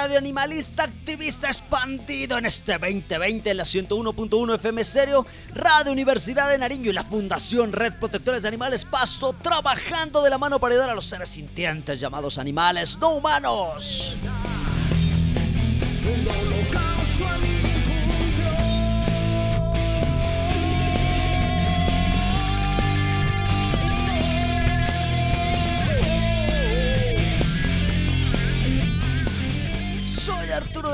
Radio Animalista Activista Expandido en este 2020 en la 101.1 FM Serio, Radio Universidad de Nariño y la Fundación Red Protectores de Animales Pasto, trabajando de la mano para ayudar a los seres sintientes llamados animales no humanos.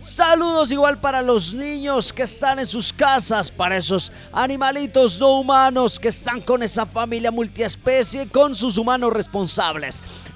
Saludos igual para los niños que están en sus casas, para esos animalitos no humanos que están con esa familia multiespecie, con sus humanos responsables.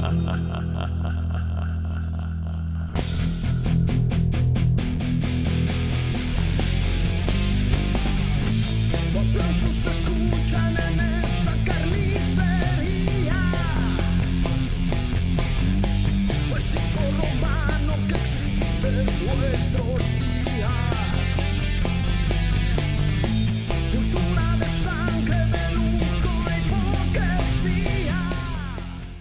ha ha ha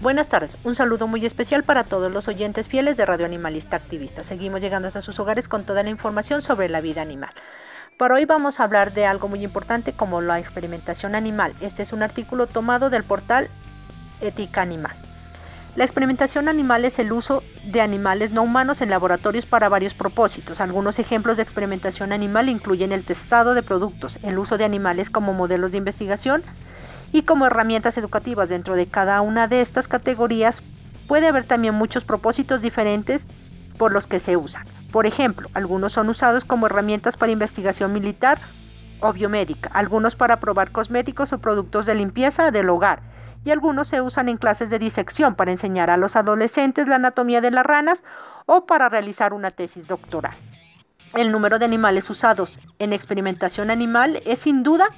Buenas tardes, un saludo muy especial para todos los oyentes fieles de Radio Animalista Activista. Seguimos llegando hasta sus hogares con toda la información sobre la vida animal. Por hoy vamos a hablar de algo muy importante como la experimentación animal. Este es un artículo tomado del portal Ética Animal. La experimentación animal es el uso de animales no humanos en laboratorios para varios propósitos. Algunos ejemplos de experimentación animal incluyen el testado de productos, el uso de animales como modelos de investigación, y como herramientas educativas dentro de cada una de estas categorías puede haber también muchos propósitos diferentes por los que se usan. Por ejemplo, algunos son usados como herramientas para investigación militar o biomédica, algunos para probar cosméticos o productos de limpieza del hogar, y algunos se usan en clases de disección para enseñar a los adolescentes la anatomía de las ranas o para realizar una tesis doctoral. El número de animales usados en experimentación animal es sin duda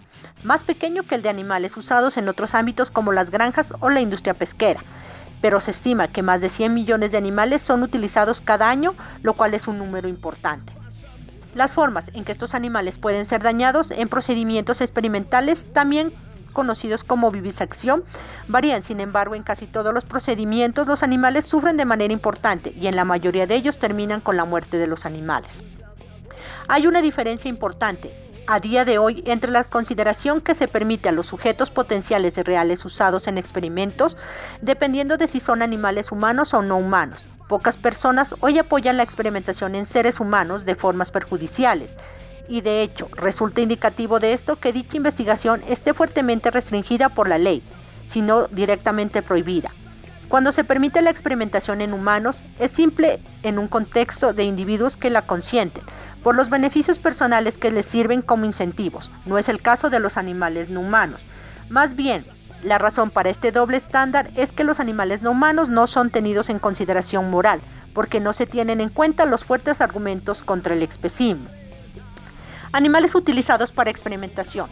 más pequeño que el de animales usados en otros ámbitos como las granjas o la industria pesquera. pero se estima que más de 100 millones de animales son utilizados cada año, lo cual es un número importante. Las formas en que estos animales pueden ser dañados en procedimientos experimentales también conocidos como vivisección, varían, sin embargo, en casi todos los procedimientos los animales sufren de manera importante y en la mayoría de ellos terminan con la muerte de los animales. Hay una diferencia importante a día de hoy entre la consideración que se permite a los sujetos potenciales y reales usados en experimentos, dependiendo de si son animales humanos o no humanos. Pocas personas hoy apoyan la experimentación en seres humanos de formas perjudiciales, y de hecho resulta indicativo de esto que dicha investigación esté fuertemente restringida por la ley, sino directamente prohibida. Cuando se permite la experimentación en humanos, es simple en un contexto de individuos que la consienten, por los beneficios personales que les sirven como incentivos. No es el caso de los animales no humanos. Más bien, la razón para este doble estándar es que los animales no humanos no son tenidos en consideración moral, porque no se tienen en cuenta los fuertes argumentos contra el especismo. Animales utilizados para experimentación.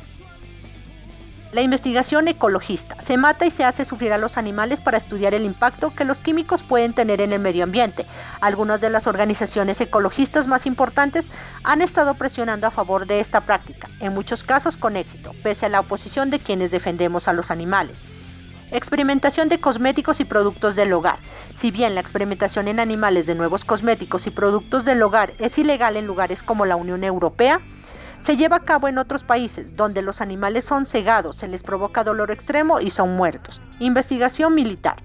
La investigación ecologista. Se mata y se hace sufrir a los animales para estudiar el impacto que los químicos pueden tener en el medio ambiente. Algunas de las organizaciones ecologistas más importantes han estado presionando a favor de esta práctica, en muchos casos con éxito, pese a la oposición de quienes defendemos a los animales. Experimentación de cosméticos y productos del hogar. Si bien la experimentación en animales de nuevos cosméticos y productos del hogar es ilegal en lugares como la Unión Europea, se lleva a cabo en otros países, donde los animales son cegados, se les provoca dolor extremo y son muertos. Investigación militar.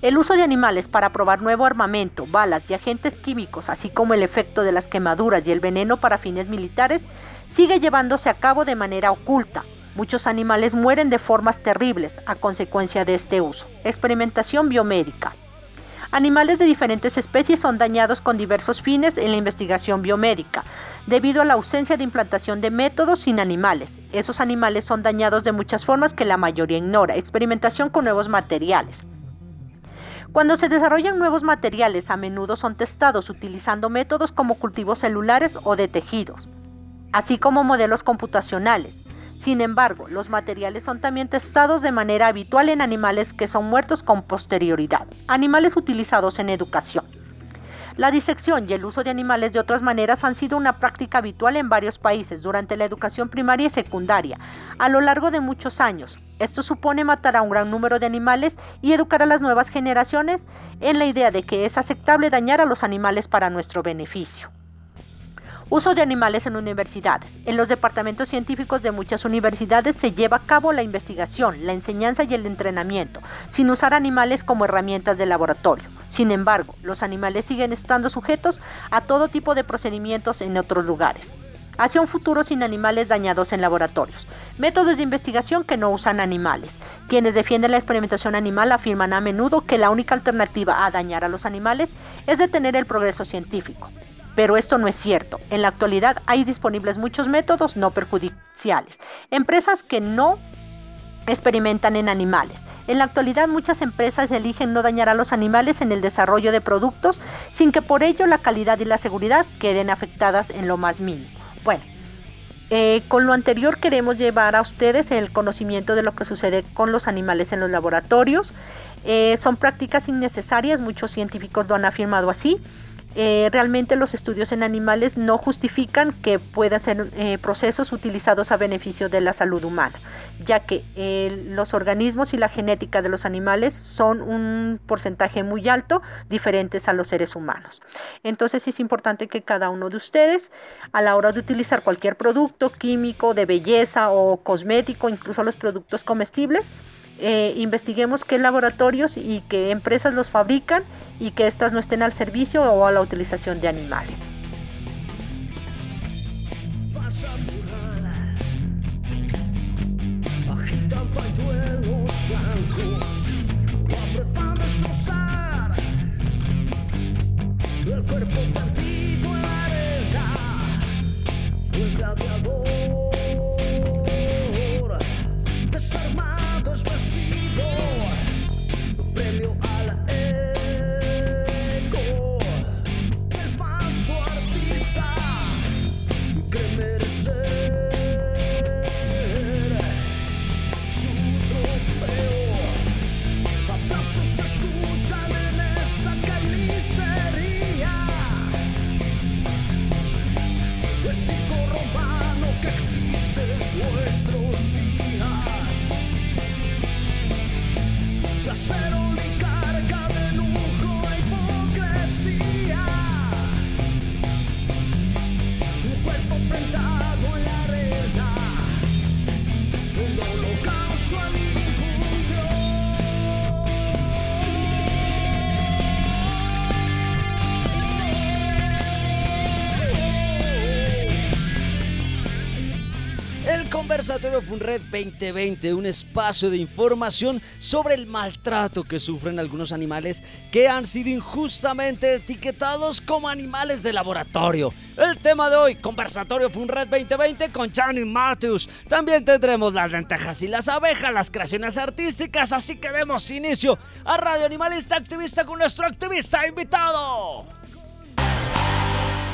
El uso de animales para probar nuevo armamento, balas y agentes químicos, así como el efecto de las quemaduras y el veneno para fines militares, sigue llevándose a cabo de manera oculta. Muchos animales mueren de formas terribles a consecuencia de este uso. Experimentación biomédica. Animales de diferentes especies son dañados con diversos fines en la investigación biomédica, debido a la ausencia de implantación de métodos sin animales. Esos animales son dañados de muchas formas que la mayoría ignora. Experimentación con nuevos materiales. Cuando se desarrollan nuevos materiales, a menudo son testados utilizando métodos como cultivos celulares o de tejidos, así como modelos computacionales. Sin embargo, los materiales son también testados de manera habitual en animales que son muertos con posterioridad, animales utilizados en educación. La disección y el uso de animales de otras maneras han sido una práctica habitual en varios países durante la educación primaria y secundaria a lo largo de muchos años. Esto supone matar a un gran número de animales y educar a las nuevas generaciones en la idea de que es aceptable dañar a los animales para nuestro beneficio. Uso de animales en universidades. En los departamentos científicos de muchas universidades se lleva a cabo la investigación, la enseñanza y el entrenamiento, sin usar animales como herramientas de laboratorio. Sin embargo, los animales siguen estando sujetos a todo tipo de procedimientos en otros lugares. Hacia un futuro sin animales dañados en laboratorios. Métodos de investigación que no usan animales. Quienes defienden la experimentación animal afirman a menudo que la única alternativa a dañar a los animales es detener el progreso científico. Pero esto no es cierto. En la actualidad hay disponibles muchos métodos no perjudiciales. Empresas que no experimentan en animales. En la actualidad muchas empresas eligen no dañar a los animales en el desarrollo de productos sin que por ello la calidad y la seguridad queden afectadas en lo más mínimo. Bueno, eh, con lo anterior queremos llevar a ustedes el conocimiento de lo que sucede con los animales en los laboratorios. Eh, son prácticas innecesarias, muchos científicos lo han afirmado así. Eh, realmente los estudios en animales no justifican que puedan ser eh, procesos utilizados a beneficio de la salud humana, ya que eh, los organismos y la genética de los animales son un porcentaje muy alto diferentes a los seres humanos. Entonces es importante que cada uno de ustedes, a la hora de utilizar cualquier producto químico, de belleza o cosmético, incluso los productos comestibles, eh, investiguemos qué laboratorios y qué empresas los fabrican y que éstas no estén al servicio o a la utilización de animales. el en arena, gladiador desarmado, premio Conversatorio Funred 2020, un espacio de información sobre el maltrato que sufren algunos animales que han sido injustamente etiquetados como animales de laboratorio. El tema de hoy, Conversatorio Funred 2020 con Johnny Matthews. También tendremos las lentejas y las abejas, las creaciones artísticas, así que demos inicio a Radio Animalista Activista con nuestro activista invitado.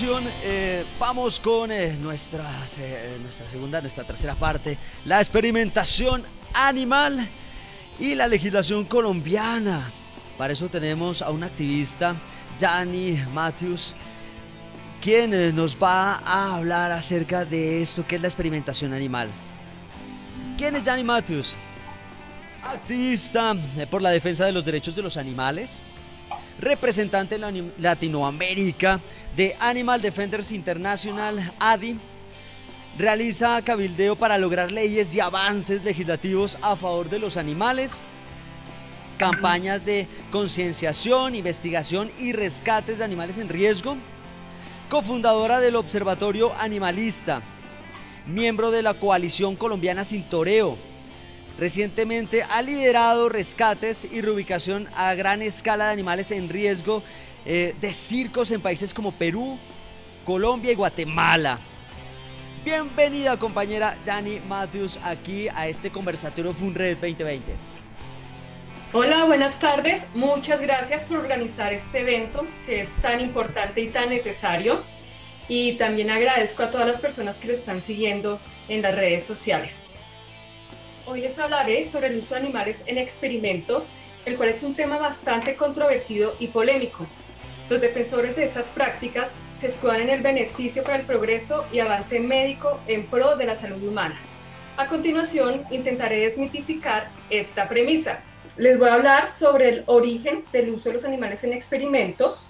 eh, vamos con eh, nuestra, eh, nuestra segunda, nuestra tercera parte, la experimentación animal y la legislación colombiana. Para eso tenemos a un activista, Gianni Matthews, quien nos va a hablar acerca de esto que es la experimentación animal. ¿Quién es Gianni Matthews? Activista por la defensa de los derechos de los animales, representante en Latinoamérica de Animal Defenders International, ADI, realiza cabildeo para lograr leyes y avances legislativos a favor de los animales, campañas de concienciación, investigación y rescates de animales en riesgo, cofundadora del Observatorio Animalista, miembro de la Coalición Colombiana Sin Toreo, Recientemente ha liderado rescates y reubicación a gran escala de animales en riesgo eh, de circos en países como Perú, Colombia y Guatemala. Bienvenida compañera Jani Matthews aquí a este conversatorio FUNRED 2020. Hola, buenas tardes. Muchas gracias por organizar este evento que es tan importante y tan necesario. Y también agradezco a todas las personas que lo están siguiendo en las redes sociales. Hoy les hablaré sobre el uso de animales en experimentos, el cual es un tema bastante controvertido y polémico. Los defensores de estas prácticas se escudan en el beneficio para el progreso y avance médico en pro de la salud humana. A continuación, intentaré desmitificar esta premisa. Les voy a hablar sobre el origen del uso de los animales en experimentos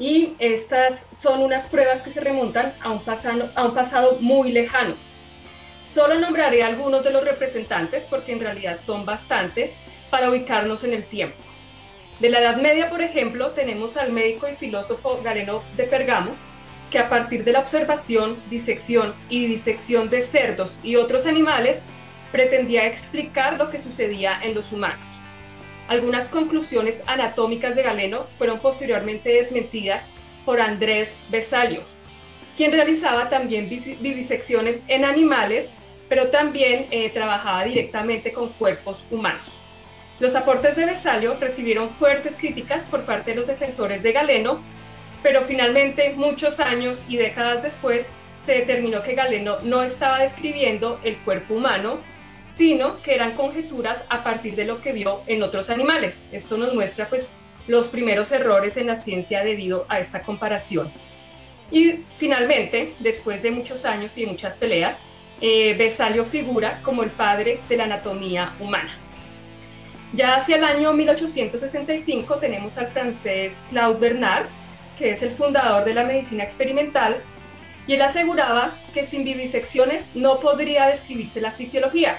y estas son unas pruebas que se remontan a un pasado, a un pasado muy lejano. Solo nombraré algunos de los representantes porque en realidad son bastantes para ubicarnos en el tiempo. De la Edad Media, por ejemplo, tenemos al médico y filósofo Galeno de Pergamo, que a partir de la observación, disección y disección de cerdos y otros animales, pretendía explicar lo que sucedía en los humanos. Algunas conclusiones anatómicas de Galeno fueron posteriormente desmentidas por Andrés Besalio, quien realizaba también vis- vivisecciones en animales, pero también eh, trabajaba directamente con cuerpos humanos. Los aportes de Besalio recibieron fuertes críticas por parte de los defensores de Galeno, pero finalmente, muchos años y décadas después, se determinó que Galeno no estaba describiendo el cuerpo humano, sino que eran conjeturas a partir de lo que vio en otros animales. Esto nos muestra pues los primeros errores en la ciencia debido a esta comparación. Y finalmente, después de muchos años y muchas peleas, eh, figura como el padre de la anatomía humana. Ya hacia el año 1865 tenemos al francés Claude Bernard, que es el fundador de la medicina experimental, y él aseguraba que sin vivisecciones no podría describirse la fisiología.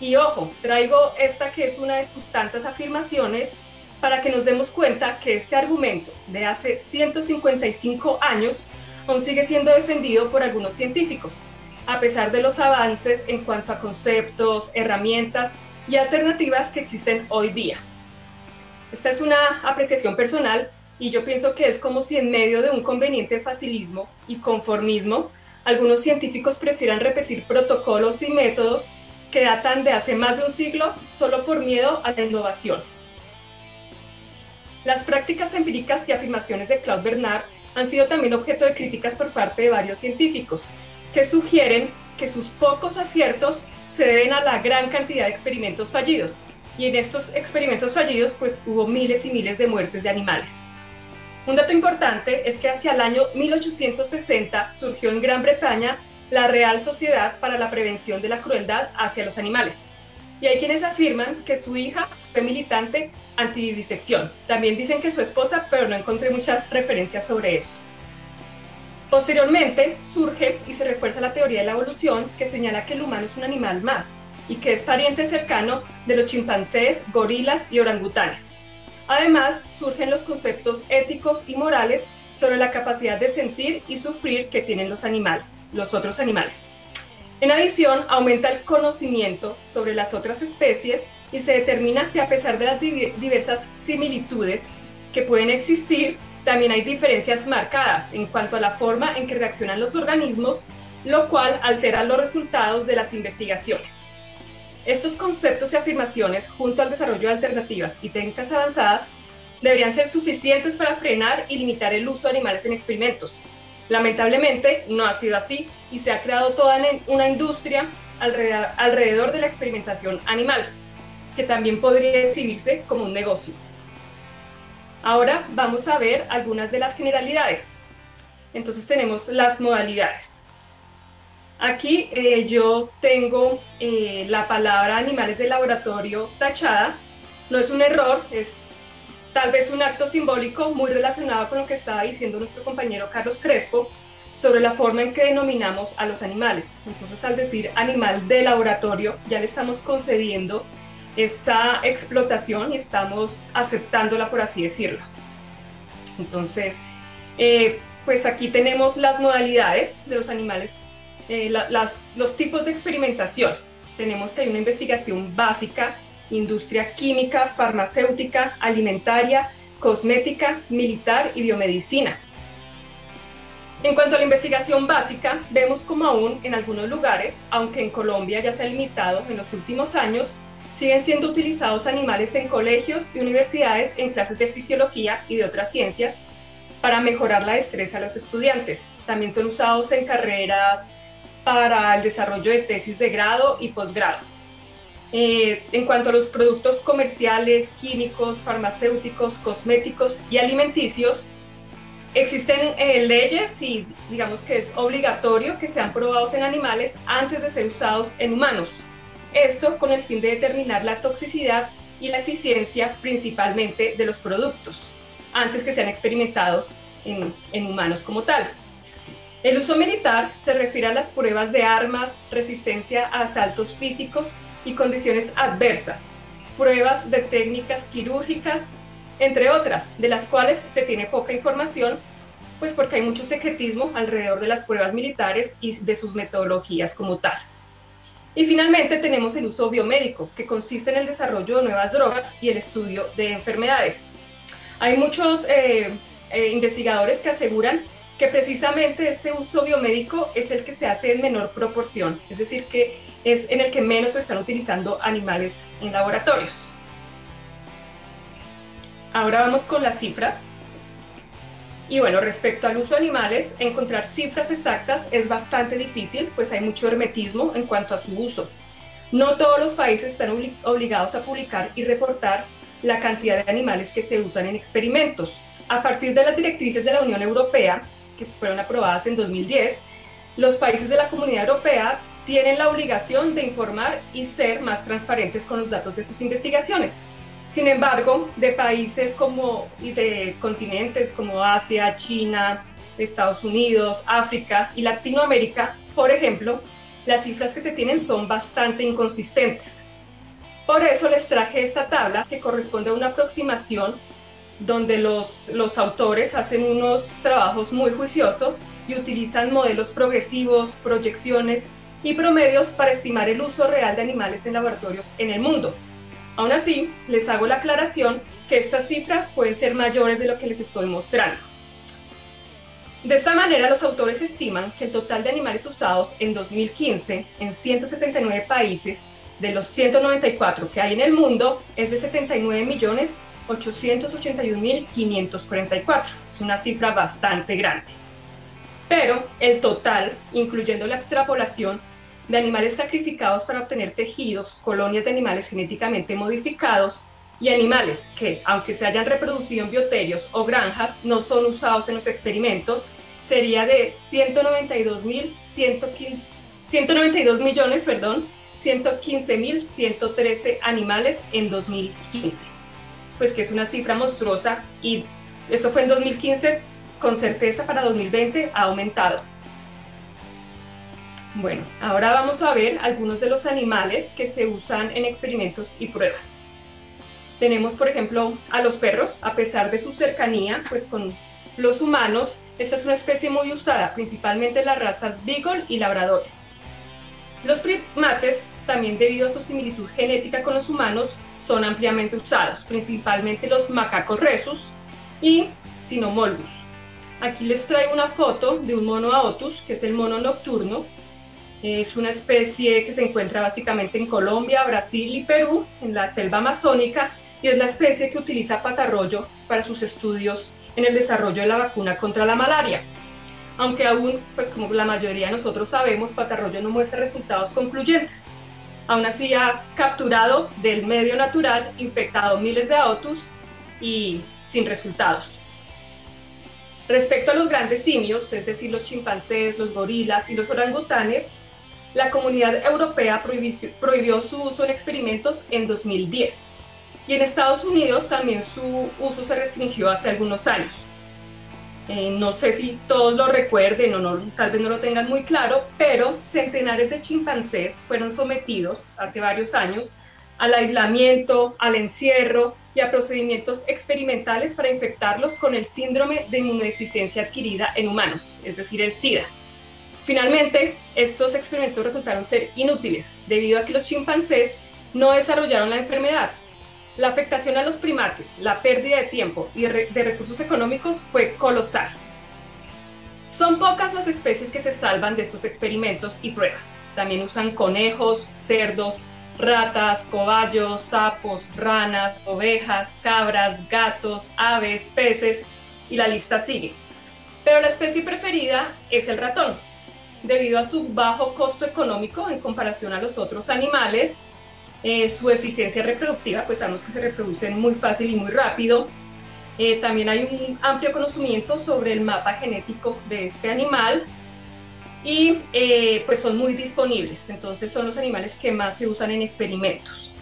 Y ojo, traigo esta que es una de sus tantas afirmaciones para que nos demos cuenta que este argumento de hace 155 años aún sigue siendo defendido por algunos científicos, a pesar de los avances en cuanto a conceptos, herramientas y alternativas que existen hoy día. Esta es una apreciación personal y yo pienso que es como si en medio de un conveniente facilismo y conformismo, algunos científicos prefieran repetir protocolos y métodos que datan de hace más de un siglo solo por miedo a la innovación. Las prácticas empíricas y afirmaciones de Claude Bernard han sido también objeto de críticas por parte de varios científicos, que sugieren que sus pocos aciertos se deben a la gran cantidad de experimentos fallidos. Y en estos experimentos fallidos, pues hubo miles y miles de muertes de animales. Un dato importante es que hacia el año 1860 surgió en Gran Bretaña la Real Sociedad para la Prevención de la Crueldad hacia los Animales. Y hay quienes afirman que su hija fue militante antivivisección. También dicen que su esposa, pero no encontré muchas referencias sobre eso. Posteriormente surge y se refuerza la teoría de la evolución que señala que el humano es un animal más y que es pariente cercano de los chimpancés, gorilas y orangutanes. Además, surgen los conceptos éticos y morales sobre la capacidad de sentir y sufrir que tienen los animales, los otros animales. En adición, aumenta el conocimiento sobre las otras especies y se determina que a pesar de las diversas similitudes que pueden existir, también hay diferencias marcadas en cuanto a la forma en que reaccionan los organismos, lo cual altera los resultados de las investigaciones. Estos conceptos y afirmaciones, junto al desarrollo de alternativas y técnicas avanzadas, deberían ser suficientes para frenar y limitar el uso de animales en experimentos, Lamentablemente no ha sido así y se ha creado toda una industria alrededor de la experimentación animal, que también podría describirse como un negocio. Ahora vamos a ver algunas de las generalidades. Entonces tenemos las modalidades. Aquí eh, yo tengo eh, la palabra animales de laboratorio tachada. No es un error, es tal vez un acto simbólico muy relacionado con lo que estaba diciendo nuestro compañero Carlos Crespo sobre la forma en que denominamos a los animales. Entonces, al decir animal de laboratorio, ya le estamos concediendo esa explotación y estamos aceptándola, por así decirlo. Entonces, eh, pues aquí tenemos las modalidades de los animales, eh, los tipos de experimentación. Tenemos que hay una investigación básica industria química, farmacéutica, alimentaria, cosmética, militar y biomedicina. En cuanto a la investigación básica, vemos como aún en algunos lugares, aunque en Colombia ya se ha limitado en los últimos años, siguen siendo utilizados animales en colegios y universidades en clases de fisiología y de otras ciencias para mejorar la destreza a los estudiantes. También son usados en carreras para el desarrollo de tesis de grado y posgrado. Eh, en cuanto a los productos comerciales, químicos, farmacéuticos, cosméticos y alimenticios, existen eh, leyes y digamos que es obligatorio que sean probados en animales antes de ser usados en humanos. Esto con el fin de determinar la toxicidad y la eficiencia principalmente de los productos, antes que sean experimentados en, en humanos como tal. El uso militar se refiere a las pruebas de armas, resistencia a asaltos físicos y condiciones adversas, pruebas de técnicas quirúrgicas, entre otras, de las cuales se tiene poca información, pues porque hay mucho secretismo alrededor de las pruebas militares y de sus metodologías como tal. Y finalmente tenemos el uso biomédico, que consiste en el desarrollo de nuevas drogas y el estudio de enfermedades. Hay muchos eh, eh, investigadores que aseguran que precisamente este uso biomédico es el que se hace en menor proporción, es decir, que es en el que menos se están utilizando animales en laboratorios. Ahora vamos con las cifras. Y bueno, respecto al uso de animales, encontrar cifras exactas es bastante difícil, pues hay mucho hermetismo en cuanto a su uso. No todos los países están obligados a publicar y reportar la cantidad de animales que se usan en experimentos. A partir de las directrices de la Unión Europea, que fueron aprobadas en 2010, los países de la Comunidad Europea tienen la obligación de informar y ser más transparentes con los datos de sus investigaciones. Sin embargo, de países como y de continentes como Asia, China, Estados Unidos, África y Latinoamérica, por ejemplo, las cifras que se tienen son bastante inconsistentes. Por eso les traje esta tabla que corresponde a una aproximación donde los, los autores hacen unos trabajos muy juiciosos y utilizan modelos progresivos, proyecciones y promedios para estimar el uso real de animales en laboratorios en el mundo. Aún así, les hago la aclaración que estas cifras pueden ser mayores de lo que les estoy mostrando. De esta manera, los autores estiman que el total de animales usados en 2015 en 179 países de los 194 que hay en el mundo es de 79 millones 881.544. Es una cifra bastante grande. Pero el total, incluyendo la extrapolación de animales sacrificados para obtener tejidos, colonias de animales genéticamente modificados y animales que, aunque se hayan reproducido en bioterios o granjas, no son usados en los experimentos, sería de 192 mil 192 millones, perdón, 115 mil 113 animales en 2015. Pues que es una cifra monstruosa y eso fue en 2015, con certeza para 2020 ha aumentado. Bueno, ahora vamos a ver algunos de los animales que se usan en experimentos y pruebas. Tenemos, por ejemplo, a los perros, a pesar de su cercanía pues con los humanos, esta es una especie muy usada, principalmente en las razas Beagle y Labradores. Los primates, también debido a su similitud genética con los humanos, son ampliamente usados, principalmente los macacos rhesus y Sinomolgus. Aquí les traigo una foto de un mono aotus, que es el mono nocturno, es una especie que se encuentra básicamente en Colombia, Brasil y Perú, en la selva amazónica, y es la especie que utiliza patarroyo para sus estudios en el desarrollo de la vacuna contra la malaria. Aunque aún, pues como la mayoría de nosotros sabemos, patarroyo no muestra resultados concluyentes. Aún así ha capturado del medio natural, infectado miles de autos y sin resultados. Respecto a los grandes simios, es decir, los chimpancés, los gorilas y los orangutanes, la comunidad europea prohibió, su uso en experimentos en 2010 y en Estados Unidos también su uso se restringió hace algunos años. Eh, no sé si todos lo recuerden o no, tal vez no lo tengan muy claro, pero centenares de chimpancés fueron sometidos hace varios años al aislamiento, al encierro y a procedimientos experimentales para infectarlos con el síndrome de inmunodeficiencia adquirida en humanos, es decir, el SIDA. Finalmente, estos experimentos resultaron ser inútiles debido a que los chimpancés no desarrollaron la enfermedad. La afectación a los primates, la pérdida de tiempo y de recursos económicos fue colosal. Son pocas las especies que se salvan de estos experimentos y pruebas. También usan conejos, cerdos, ratas, cobayos, sapos, ranas, ovejas, cabras, gatos, aves, peces y la lista sigue. Pero la especie preferida es el ratón, debido a su bajo costo económico en comparación a los otros animales, eh, su eficiencia reproductiva, pues sabemos que se reproducen muy fácil y muy rápido. Eh, también hay un amplio conocimiento sobre el mapa genético de este animal y eh, pues son muy disponibles, entonces son los animales que más se usan en experimentos.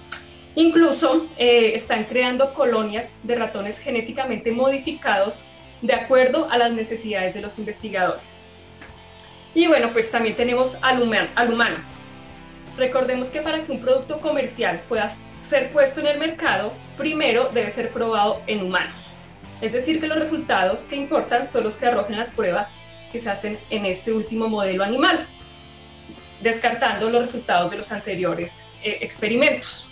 Incluso están creando colonias de ratones genéticamente modificados de acuerdo a las necesidades de los investigadores. Y bueno, pues también tenemos al humano, al humano. Recordemos que para que un producto comercial pueda ser puesto en el mercado, primero debe ser probado en humanos. Es decir, que los resultados que importan son los que arrojen las pruebas que se hacen en este último modelo animal, descartando los resultados de los anteriores eh, experimentos.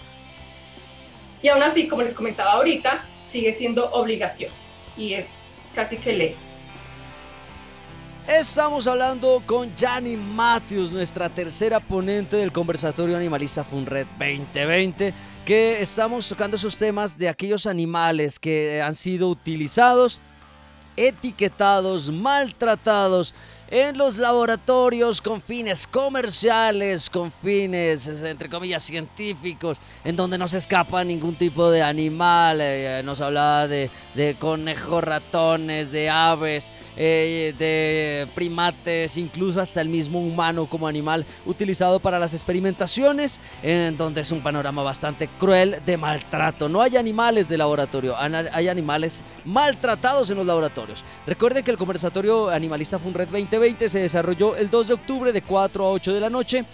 Y aún así, como les comentaba ahorita, sigue siendo obligación y es casi que ley. Estamos hablando con Jani Matthews, nuestra tercera ponente del conversatorio animalista Funred 2020, que estamos tocando esos temas de aquellos animales que han sido utilizados, etiquetados, maltratados en los laboratorios con fines comerciales, con fines, entre comillas, científicos, en donde no se escapa ningún tipo de animal. Eh, nos hablaba de, conejos, ratones, de aves, eh, de primates, incluso hasta el mismo humano como animal utilizado para las experimentaciones, en donde es un panorama bastante cruel de maltrato. No hay animales de laboratorio, hay animales maltratados en los laboratorios. Recuerden que el conversatorio animalista Funred 20 se desarrolló el 2 de octubre de 4 a 8 de la noche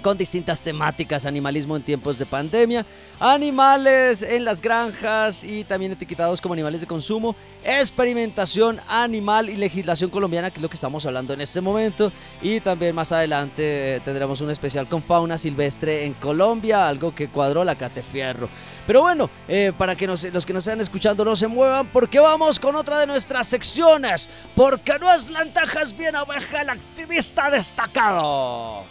con distintas temáticas, animalismo en tiempos de pandemia, animales en las granjas y también etiquetados como animales de consumo, experimentación animal y legislación colombiana, que es lo que estamos hablando en este momento, y también más adelante eh, tendremos un especial con fauna silvestre en Colombia, algo que cuadró la Catefierro. Pero bueno, eh, para que los que nos están escuchando no se muevan, porque vamos con otra de nuestras secciones, porque no es lentejas bien oveja el activista destacado.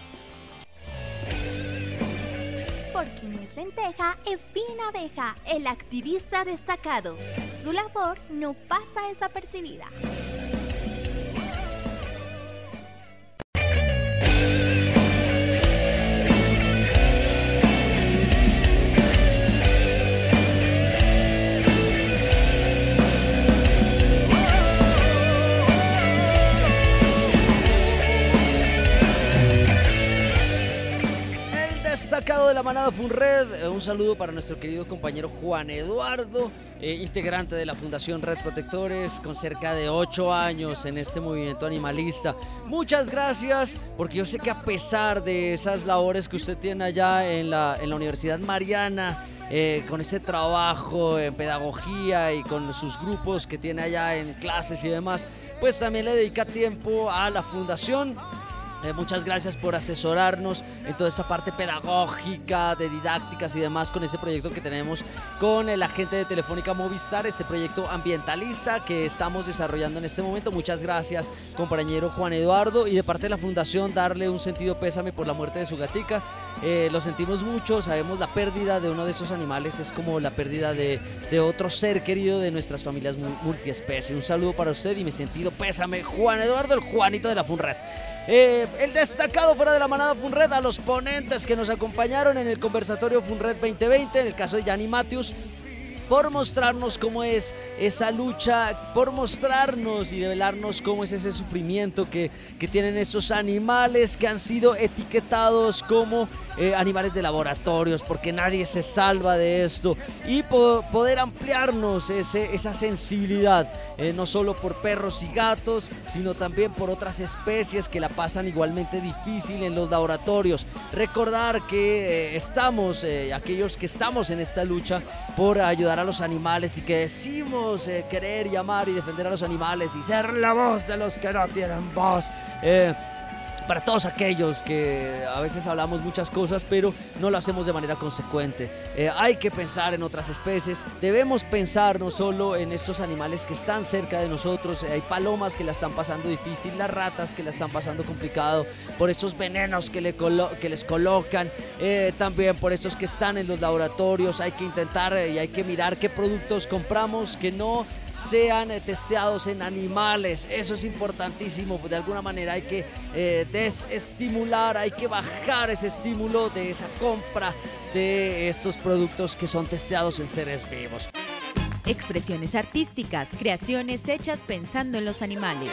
Porque no es lenteja, es bien abeja, el activista destacado. Su labor no pasa desapercibida. La manada Funred, eh, un saludo para nuestro querido compañero Juan Eduardo, eh, integrante de la Fundación Red Protectores, con cerca de ocho años en este movimiento animalista. Muchas gracias, porque yo sé que a pesar de esas labores que usted tiene allá en la, en la Universidad Mariana, eh, con ese trabajo en pedagogía y con sus grupos que tiene allá en clases y demás, pues también le dedica tiempo a la fundación eh, muchas gracias por asesorarnos en toda esa parte pedagógica, de didácticas y demás con ese proyecto que tenemos con el agente de Telefónica Movistar, este proyecto ambientalista que estamos desarrollando en este momento. Muchas gracias, compañero Juan Eduardo, y de parte de la Fundación darle un sentido pésame por la muerte de su gatica. Eh, lo sentimos mucho, sabemos la pérdida de uno de esos animales es como la pérdida de, de otro ser querido de nuestras familias multiespecie. Un saludo para usted y mi sentido pésame, Juan Eduardo, el Juanito de la Funred. Eh, el destacado fuera de la manada Funred, a los ponentes que nos acompañaron en el conversatorio Funred 2020, en el caso de Yanni Matthews, por mostrarnos cómo es esa lucha, por mostrarnos y develarnos cómo es ese sufrimiento que, que tienen esos animales que han sido etiquetados como eh, animales de laboratorios, porque nadie se salva de esto, y poder ampliarnos esa sensibilidad, eh, no solo por perros y gatos, sino también por otras especies que la pasan igualmente difícil en los laboratorios. Recordar que eh, estamos, aquellos que estamos en esta lucha, por ayudar a los animales y que decimos querer y amar y defender a los animales y ser la voz de los que no tienen voz para todos aquellos que a veces hablamos muchas cosas, pero no lo hacemos de manera consecuente. Eh, hay que pensar en otras especies, debemos pensar no solo en estos animales que están cerca de nosotros, hay palomas que la están pasando difícil, las ratas que la están pasando complicado, por esos venenos que, le que les colocan, eh, también por esos que están en los laboratorios, hay que intentar y hay que mirar qué productos compramos, que no sean testeados en animales. Eso es importantísimo. De alguna manera hay que eh, desestimular, hay que bajar ese estímulo de esa compra de estos productos que son testeados en seres vivos. Expresiones artísticas, creaciones hechas pensando en los animales.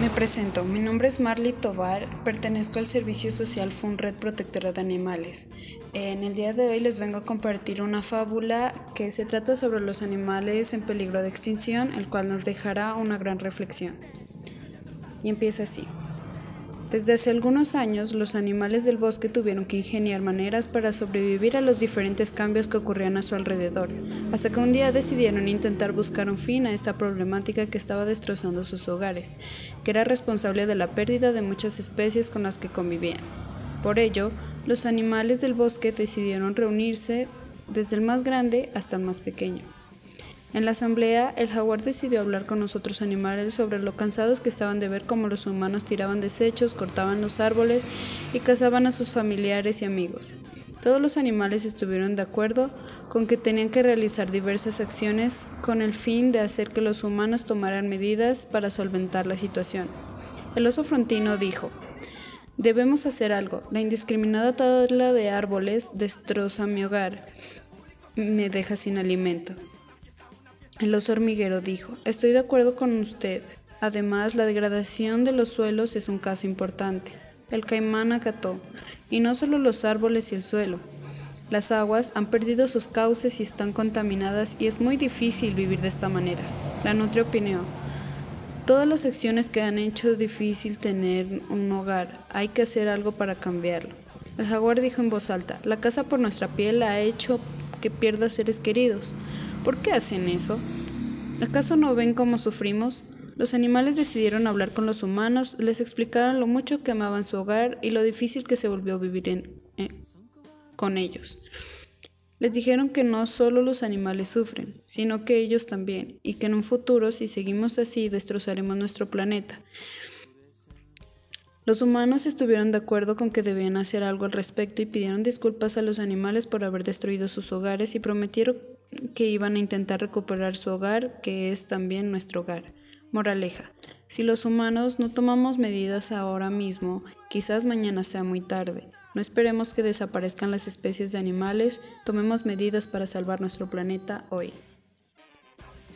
Me presento. Mi nombre es Marley Tovar, pertenezco al Servicio Social Red Protectora de Animales. En el día de hoy les vengo a compartir una fábula que se trata sobre los animales en peligro de extinción, el cual nos dejará una gran reflexión. Y empieza así. Desde hace algunos años, los animales del bosque tuvieron que ingeniar maneras para sobrevivir a los diferentes cambios que ocurrían a su alrededor, hasta que un día decidieron intentar buscar un fin a esta problemática que estaba destrozando sus hogares, que era responsable de la pérdida de muchas especies con las que convivían. Por ello, los animales del bosque decidieron reunirse desde el más grande hasta el más pequeño. En la asamblea, el jaguar decidió hablar con los otros animales sobre lo cansados que estaban de ver cómo los humanos tiraban desechos, cortaban los árboles y cazaban a sus familiares y amigos. Todos los animales estuvieron de acuerdo con que tenían que realizar diversas acciones con el fin de hacer que los humanos tomaran medidas para solventar la situación. El oso frontino dijo, Debemos hacer algo. La indiscriminada tala de árboles destroza mi hogar, me deja sin alimento. El oso hormiguero dijo, estoy de acuerdo con usted. Además, la degradación de los suelos es un caso importante. El caimán acató, y no solo los árboles y el suelo. Las aguas han perdido sus cauces y están contaminadas y es muy difícil vivir de esta manera. La nutria opinó, todas las acciones que han hecho difícil tener un hogar, hay que hacer algo para cambiarlo. El jaguar dijo en voz alta, la caza por nuestra piel ha hecho que pierda seres queridos. ¿Por qué hacen eso? ¿Acaso no ven cómo sufrimos? Los animales decidieron hablar con los humanos, les explicaron lo mucho que amaban su hogar y lo difícil que se volvió vivir con ellos. Les dijeron que no solo los animales sufren, sino que ellos también, y que en un futuro, si seguimos así, destrozaremos nuestro planeta. Los humanos estuvieron de acuerdo con que debían hacer algo al respecto y pidieron disculpas a los animales por haber destruido sus hogares y prometieron que iban a intentar recuperar su hogar, que es también nuestro hogar. Moraleja. Si los humanos no tomamos medidas ahora mismo, quizás mañana sea muy tarde. No esperemos que desaparezcan las especies de animales, tomemos medidas para salvar nuestro planeta hoy.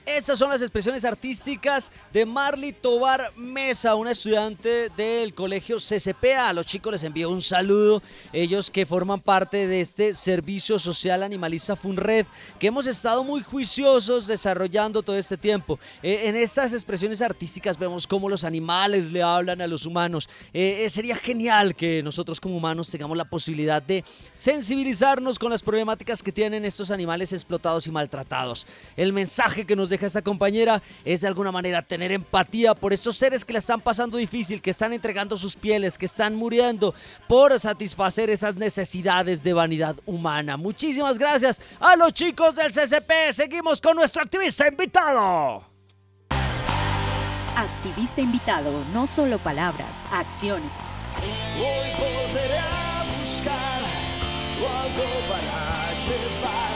Estas son las expresiones artísticas de Marley Tobar Mesa, una estudiante del colegio CCP. A los chicos les envío un saludo, ellos que forman parte de este servicio social animalista FUNRED, que hemos estado muy juiciosos desarrollando todo este tiempo. Eh, en estas expresiones artísticas vemos cómo los animales le hablan a los humanos. Eh, eh, sería genial que nosotros como humanos tengamos la posibilidad de sensibilizarnos con las problemáticas que tienen estos animales explotados y maltratados. El mensaje que nos deja esta compañera es de alguna manera tener empatía por estos seres que la están pasando difícil, que están entregando sus pieles, que están muriendo por satisfacer esas necesidades de vanidad humana. Muchísimas gracias a los chicos del CCP. Seguimos con nuestro activista invitado. Activista invitado, no solo palabras, acciones. Hoy volveré a buscar algo para llevar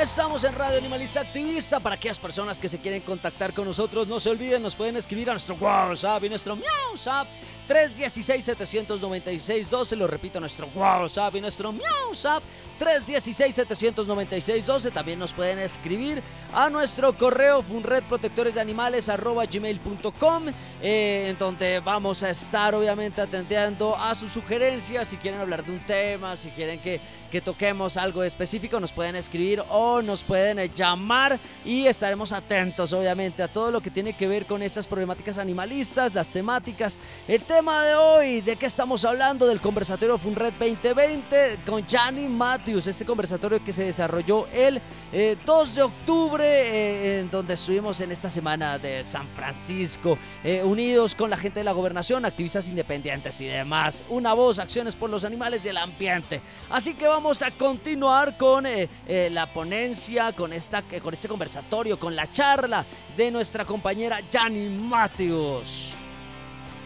Estamos en Radio Animalista Activista. Para aquellas personas que se quieren contactar con nosotros, no se olviden, nos pueden escribir a nuestro WhatsApp y nuestro WhatsApp 316-796-12. Lo repito, nuestro WhatsApp y nuestro WhatsApp 316-796-12. También nos pueden escribir a nuestro correo funredprotectoresdeanimales.gmail.com eh, en donde vamos a estar obviamente atendiendo a sus sugerencias. Si quieren hablar de un tema, si quieren que, que toquemos algo específico, nos pueden escribir o nos pueden eh, llamar y estaremos atentos obviamente a todo lo que tiene que ver con estas problemáticas animalistas, las temáticas. El tema de hoy, ¿de qué estamos hablando? Del conversatorio Funred 2020 con Gianni Matthews, este conversatorio que se desarrolló el eh, 2 de octubre, eh, en donde estuvimos en esta semana de San Francisco, eh, unidos con la gente de la gobernación, activistas independientes y demás. Una voz, acciones por los animales y el ambiente. Así que vamos a continuar con eh, eh, la ponencia, con, esta, eh, con este conversatorio, con la charla de nuestra compañera Gianni Matthews.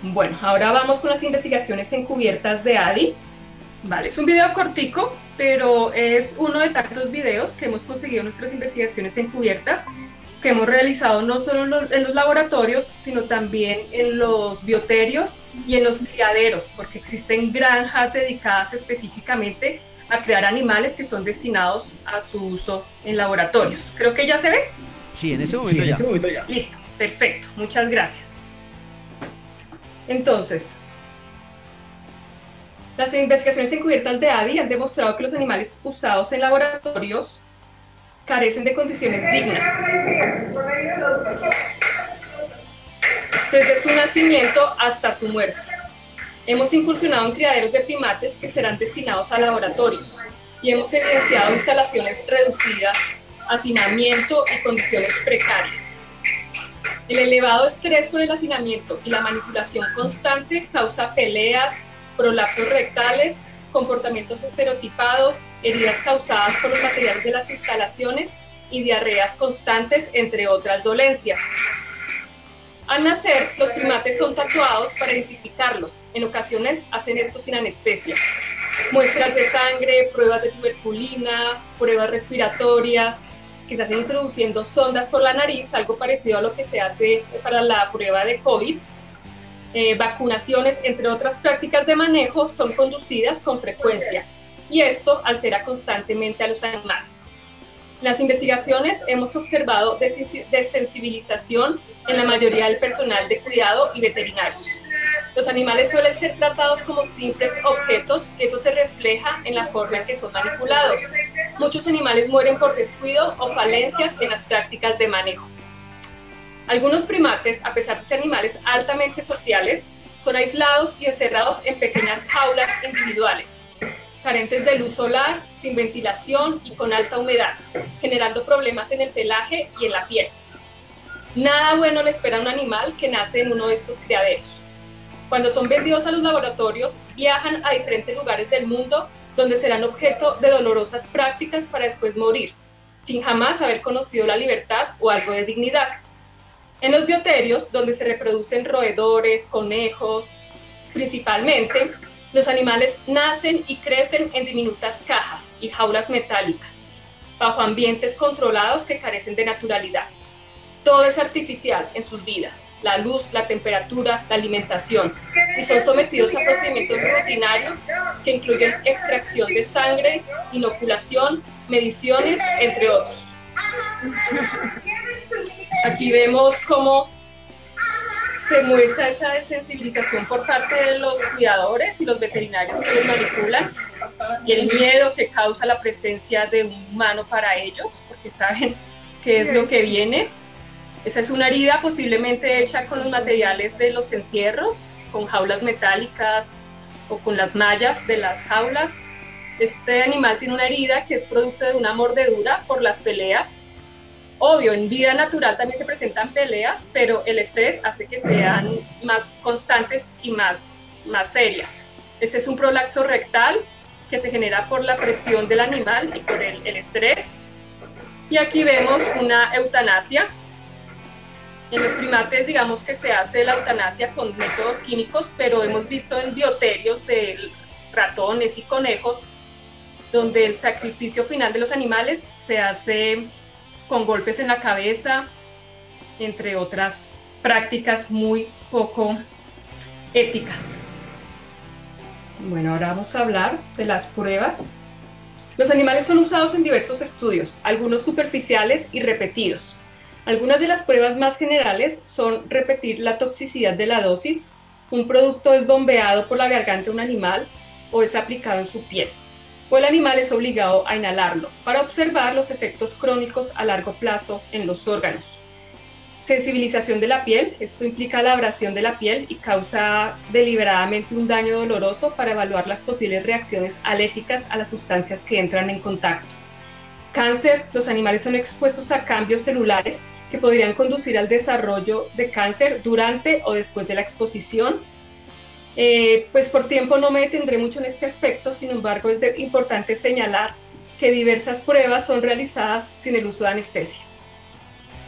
Bueno, ahora vamos con las investigaciones encubiertas de ADI. Vale, es un video cortico, pero es uno de tantos videos que hemos conseguido en nuestras investigaciones encubiertas que hemos realizado no solo en los, en los laboratorios, sino también en los bioterios y en los criaderos, porque existen granjas dedicadas específicamente a crear animales que son destinados a su uso en laboratorios. Creo que ya se ve. Sí, en ese momento ya. Listo, perfecto, muchas gracias. Entonces, las investigaciones encubiertas de ADI han demostrado que los animales usados en laboratorios carecen de condiciones dignas. Desde su nacimiento hasta su muerte. Hemos incursionado en criaderos de primates que serán destinados a laboratorios y hemos evidenciado instalaciones reducidas, hacinamiento y condiciones precarias. El elevado estrés por el hacinamiento y la manipulación constante causa peleas, prolapsos rectales, comportamientos estereotipados, heridas causadas por los materiales de las instalaciones y diarreas constantes, entre otras dolencias. Al nacer, los primates son tatuados para identificarlos. En ocasiones hacen esto sin anestesia. Muestras de sangre, pruebas de tuberculina, pruebas respiratorias, hacen introduciendo sondas por la nariz, algo parecido a lo que se hace para la prueba de COVID. Eh, vacunaciones, entre otras prácticas de manejo, son conducidas con frecuencia y esto altera constantemente a los animales. En las investigaciones hemos observado desensi- desensibilización en la mayoría del personal de cuidado y veterinarios. Los animales suelen ser tratados como simples objetos eso se refleja en la forma en que son manipulados. Muchos animales mueren por descuido o falencias en las prácticas de manejo. Algunos primates, a pesar de ser animales altamente sociales, son aislados y encerrados en pequeñas jaulas individuales, carentes de luz solar, sin ventilación y con alta humedad, generando problemas en el pelaje y en la piel. Nada bueno le espera a un animal que nace en uno de estos criaderos. Cuando son vendidos a los laboratorios, viajan a diferentes lugares del mundo donde serán objeto de dolorosas prácticas para después morir, sin jamás haber conocido la libertad o algo de dignidad. En los bioterios, donde se reproducen roedores, conejos, principalmente, los animales nacen y crecen en diminutas cajas y jaulas metálicas, bajo ambientes controlados que carecen de naturalidad. Todo es artificial en sus vidas, la luz, la temperatura, la alimentación, y son sometidos a procedimientos rutinarios que incluyen extracción de sangre, inoculación, mediciones, entre otros. Aquí vemos cómo se muestra esa desensibilización por parte de los cuidadores y los veterinarios que los manipulan y el miedo que causa la presencia de un humano para ellos, porque saben qué es lo que viene. Esa es una herida posiblemente hecha con los materiales de los encierros, con jaulas metálicas o con las mallas de las jaulas. Este animal tiene una herida que es producto de una mordedura por las peleas Obvio, en vida natural también se presentan peleas, pero el estrés hace que sean más constantes y más, más serias. Este es un prolaxo rectal que se genera por la presión del animal y por el estrés. Y aquí vemos una eutanasia. En los primates, digamos que se hace la eutanasia con métodos químicos, pero hemos visto en bioterios de ratones y conejos, donde el sacrificio final de los animales se hace con golpes en la cabeza, entre otras prácticas muy poco éticas. Bueno, ahora vamos a hablar de las pruebas. Los animales son usados en diversos estudios, algunos superficiales y repetidos. Algunas de las pruebas más generales son repetir la toxicidad de la dosis, un producto es bombeado por la garganta de un animal o es aplicado en su piel o el animal es obligado a inhalarlo para observar los efectos crónicos a largo plazo en los órganos. Sensibilización de la piel, esto implica la abrasión de la piel y causa deliberadamente un daño doloroso para evaluar las posibles reacciones alérgicas a las sustancias que entran en contacto. Cáncer, los animales son expuestos a cambios celulares que podrían conducir al desarrollo de cáncer durante o después de la exposición eh, pues por tiempo no me detendré mucho en este aspecto, sin embargo es importante señalar que diversas pruebas son realizadas sin el uso de anestesia.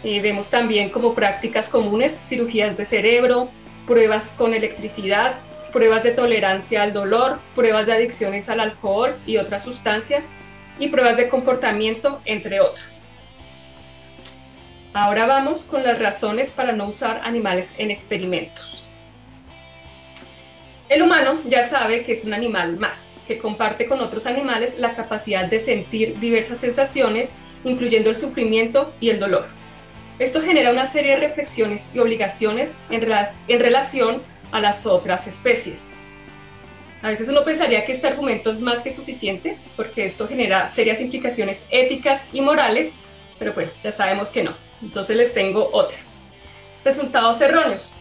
Eh, vemos también como prácticas comunes cirugías de cerebro, pruebas con electricidad, pruebas de tolerancia al dolor, pruebas de adicciones al alcohol y otras sustancias y pruebas de comportamiento, entre otras. Ahora vamos con las razones para no usar animales en experimentos. El humano ya sabe que es un animal más, que comparte con otros animales la capacidad de sentir diversas sensaciones, incluyendo el sufrimiento y el dolor. Esto genera una serie de reflexiones y obligaciones en, relación a las otras especies. A veces uno pensaría que este argumento es más que suficiente, porque esto genera serias implicaciones éticas y morales, pero bueno, ya sabemos que no. Entonces les tengo otra. Resultados erróneos.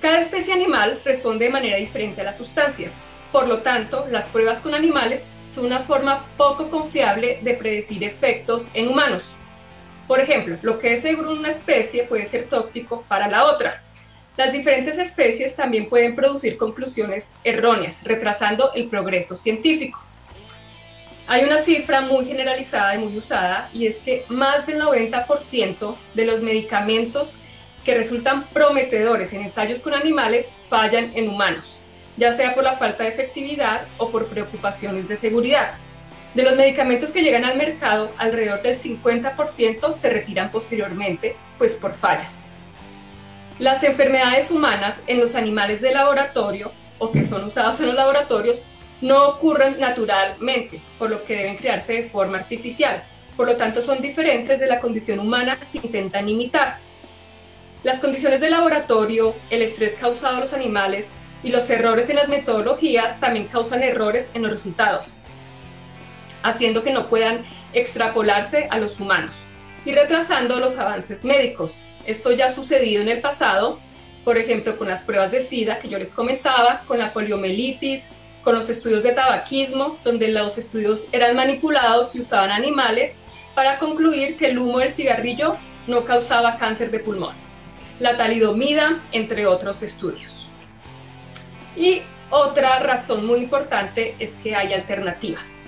Cada especie animal responde de manera diferente a las sustancias. Por lo tanto, las pruebas con animales son una forma poco confiable de predecir efectos en humanos. Por ejemplo, lo que es seguro en una especie puede ser tóxico para la otra. Las diferentes especies también pueden producir conclusiones erróneas, retrasando el progreso científico. Hay una cifra muy generalizada y muy usada, y es que más del 90% de los medicamentos que resultan prometedores en ensayos con animales fallan en humanos, ya sea por la falta de efectividad o por preocupaciones de seguridad. De los medicamentos que llegan al mercado, alrededor del 50% se retiran posteriormente, pues por fallas. Las enfermedades humanas en los animales de laboratorio o que son usados en los laboratorios no ocurren naturalmente, por lo que deben crearse de forma artificial. Por lo tanto, son diferentes de la condición humana que intentan imitar. Las condiciones de laboratorio, el estrés causado a los animales y los errores en las metodologías también causan errores en los resultados, haciendo que no puedan extrapolarse a los humanos y retrasando los avances médicos. Esto ya ha sucedido en el pasado, por ejemplo, con las pruebas de SIDA que yo les comentaba, con la poliomielitis, con los estudios de tabaquismo, donde los estudios eran manipulados y usaban animales para concluir que el humo del cigarrillo no causaba cáncer de pulmón la talidomida, entre otros estudios. Y otra razón muy importante es que hay alternativas.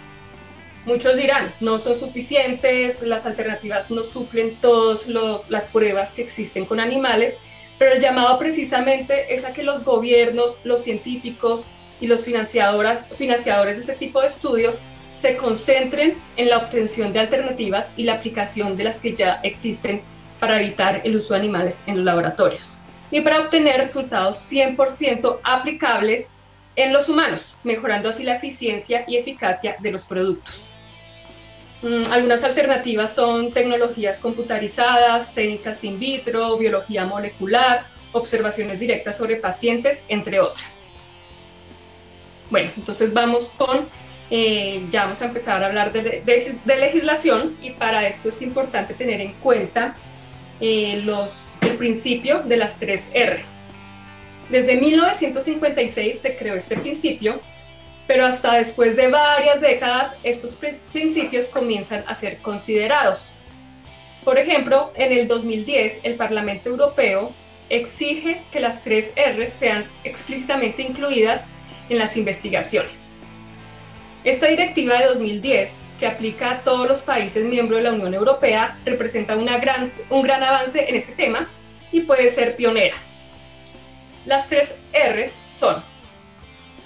Muchos dirán, no son suficientes, las alternativas no suplen todas las pruebas que existen con animales, pero el llamado precisamente es a que los gobiernos, los científicos y los financiadores de ese tipo de estudios se concentren en la obtención de alternativas y la aplicación de las que ya existen para evitar el uso de animales en los laboratorios y para obtener resultados 100% aplicables en los humanos, mejorando así la eficiencia y eficacia de los productos. Mm, algunas alternativas son tecnologías computarizadas, técnicas in vitro, biología molecular, observaciones directas sobre pacientes, entre otras. Bueno, entonces vamos con, eh, ya vamos a empezar a hablar de, legislación y para esto es importante tener en cuenta eh, los, el principio de las tres R. Desde 1956 se creó este principio, pero hasta después de varias décadas estos principios comienzan a ser considerados. Por ejemplo, en el 2010 el Parlamento Europeo exige que las tres R sean explícitamente incluidas en las investigaciones. Esta directiva de 2010, que aplica a todos los países miembros de la Unión Europea, representa una gran, un gran avance en este tema y puede ser pionera. Las tres Rs son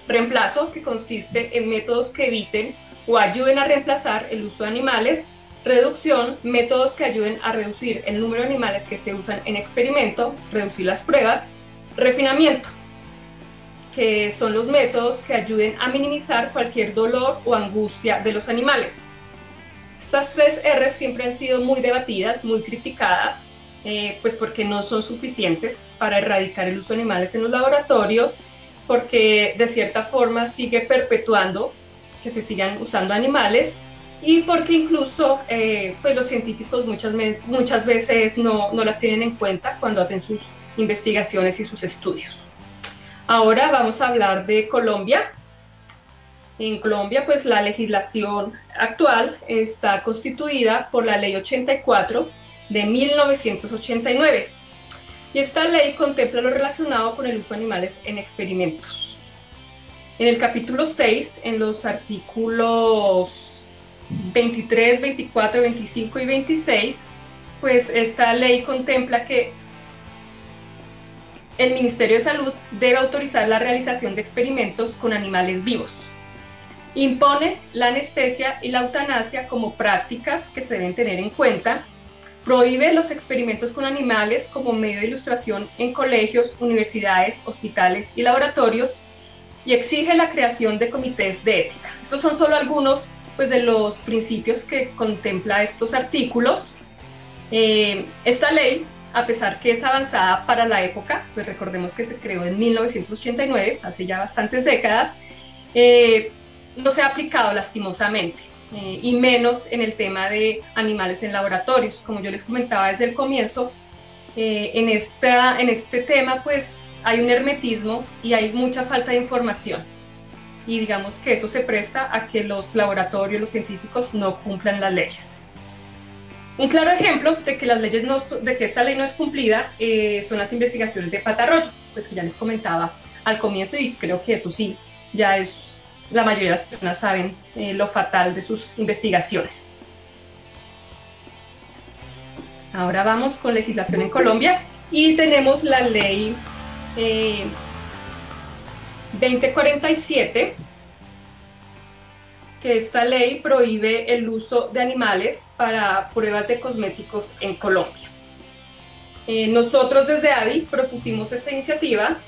reemplazo, que consiste en métodos que eviten o ayuden a reemplazar el uso de animales, reducción, métodos que ayuden a reducir el número de animales que se usan en experimento, reducir las pruebas, refinamiento, que son los métodos que ayuden a minimizar cualquier dolor o angustia de los animales. Estas tres Rs siempre han sido muy debatidas, muy criticadas, eh, pues porque no son suficientes para erradicar el uso de animales en los laboratorios, porque de cierta forma sigue perpetuando que se sigan usando animales y porque incluso eh, pues los científicos muchas, muchas veces no, no las tienen en cuenta cuando hacen sus investigaciones y sus estudios. Ahora vamos a hablar de Colombia. En Colombia, pues la legislación actual está constituida por la Ley 84 de 1989. Y esta ley contempla lo relacionado con el uso de animales en experimentos. En el capítulo 6, en los artículos 23, 24, 25 y 26, pues esta ley contempla que el Ministerio de Salud debe autorizar la realización de experimentos con animales vivos. Impone la anestesia y la eutanasia como prácticas que se deben tener en cuenta Prohíbe los experimentos con animales como medio de ilustración en colegios, universidades, hospitales y laboratorios y exige la creación de comités de ética. Estos son solo algunos pues, de los principios que contempla estos artículos. Eh, esta ley, a pesar que es avanzada para la época, pues recordemos que se creó en 1989, hace ya bastantes décadas, eh, no se ha aplicado lastimosamente. Eh, y menos en el tema de animales en laboratorios. Como yo les comentaba desde el comienzo, eh, en, esta, en este tema pues hay un hermetismo y hay mucha falta de información. Y digamos que eso se presta a que los laboratorios, los científicos no cumplan las leyes. Un claro ejemplo de que, las leyes no, de que esta ley no es cumplida eh, son las investigaciones de patarroyo, pues que ya les comentaba al comienzo y creo que eso sí, ya es la mayoría de las personas saben eh, lo fatal de sus investigaciones. Ahora vamos con legislación en Colombia y tenemos la ley 2047, eh, que esta ley prohíbe el uso de animales para pruebas de cosméticos en Colombia. Eh, nosotros desde ADI propusimos esta iniciativa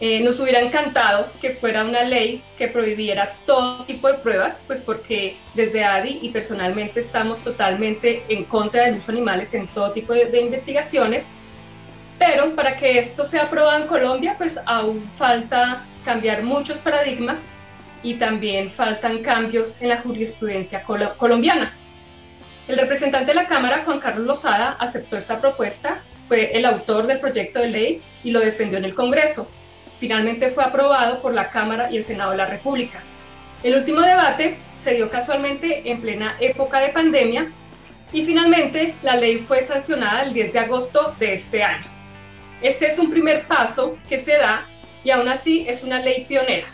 eh, nos hubiera encantado que fuera una ley que prohibiera todo tipo de pruebas, pues porque desde ADI y personalmente estamos totalmente en contra de animales en todo tipo de, investigaciones, pero para que esto sea aprobado en Colombia, pues aún falta cambiar muchos paradigmas y también faltan cambios en la jurisprudencia colombiana. El representante de la Cámara, Juan Carlos Lozada, aceptó esta propuesta, fue el autor del proyecto de ley y lo defendió en el Congreso finalmente fue aprobado por la Cámara y el Senado de la República. El último debate se dio casualmente en plena época de pandemia y finalmente la ley fue sancionada el 10 de agosto de este año. Este es un primer paso que se da y aún así es una ley pionera,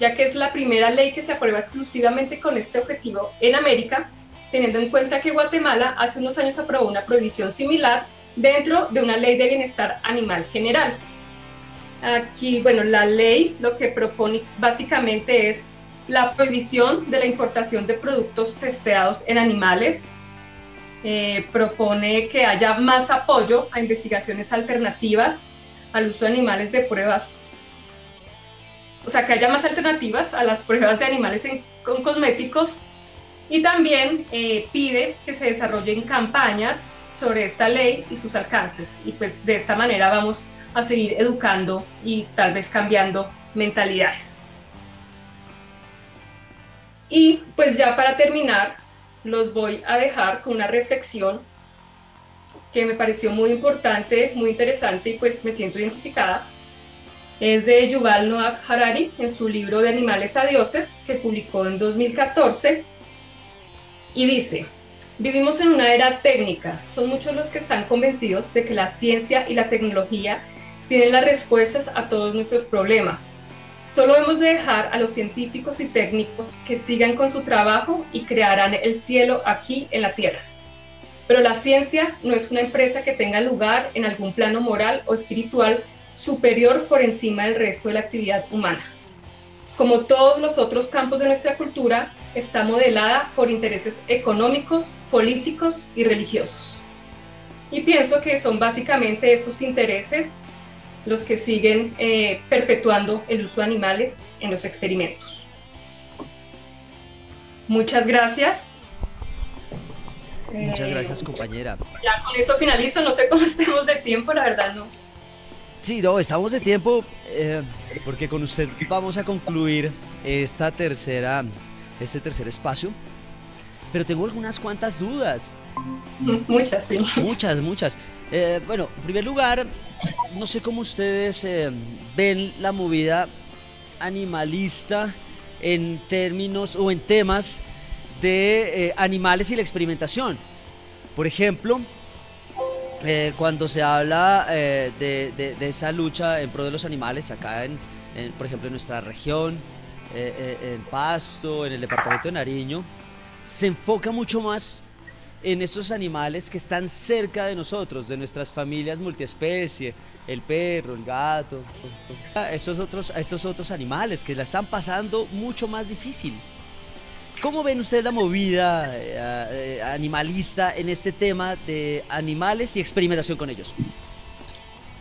ya que es la primera ley que se aprueba exclusivamente con este objetivo en América, teniendo en cuenta que Guatemala hace unos años aprobó una prohibición similar dentro de una ley de bienestar animal general. Aquí, bueno, la ley lo que propone básicamente es la prohibición de la importación de productos testeados en animales, eh, propone que haya más apoyo a investigaciones alternativas al uso de animales de pruebas, o sea, que haya más alternativas a las pruebas de animales con cosméticos. Y también eh, pide que se desarrollen campañas sobre esta ley y sus alcances. Y pues de esta manera vamos a seguir educando y tal vez cambiando mentalidades. Y pues ya para terminar, los voy a dejar con una reflexión que me pareció muy importante, muy interesante y pues me siento identificada. Es de Yuval Noah Harari en su libro de Animales a Dioses que publicó en 2014 y dice, vivimos en una era técnica, son muchos los que están convencidos de que la ciencia y la tecnología tienen las respuestas a todos nuestros problemas Solo hemos de dejar a los científicos y técnicos que sigan con su trabajo y crearán el cielo aquí en la tierra. Pero la ciencia no es una empresa que tenga lugar en algún plano moral o espiritual superior por encima del resto de la actividad humana. Como todos los otros campos de nuestra cultura, está modelada por intereses económicos, políticos y religiosos. Y pienso que son básicamente estos intereses los que siguen eh, perpetuando el uso de animales en los experimentos. Muchas gracias. Muchas eh, gracias, compañera. Ya con eso finalizo, no sé cómo estemos de tiempo, la verdad no. Sí, no, estamos de tiempo eh, porque con usted vamos a concluir esta tercera, este tercer espacio. Pero tengo algunas cuantas dudas. Muchas, sí. Muchas, muchas. Eh, bueno, en primer lugar, no sé cómo ustedes eh, ven la movida animalista en términos o en temas de eh, animales y la experimentación. Por ejemplo, cuando se habla de, esa lucha en pro de los animales acá en, por ejemplo, en nuestra región, en Pasto, en el departamento de Nariño, se enfoca mucho más en esos animales que están cerca de nosotros, de nuestras familias multiespecie, el perro, el gato, estos otros, estos otros animales que la están pasando mucho más difícil. ¿Cómo ven ustedes la movida eh, eh, animalista en este tema de animales y experimentación con ellos?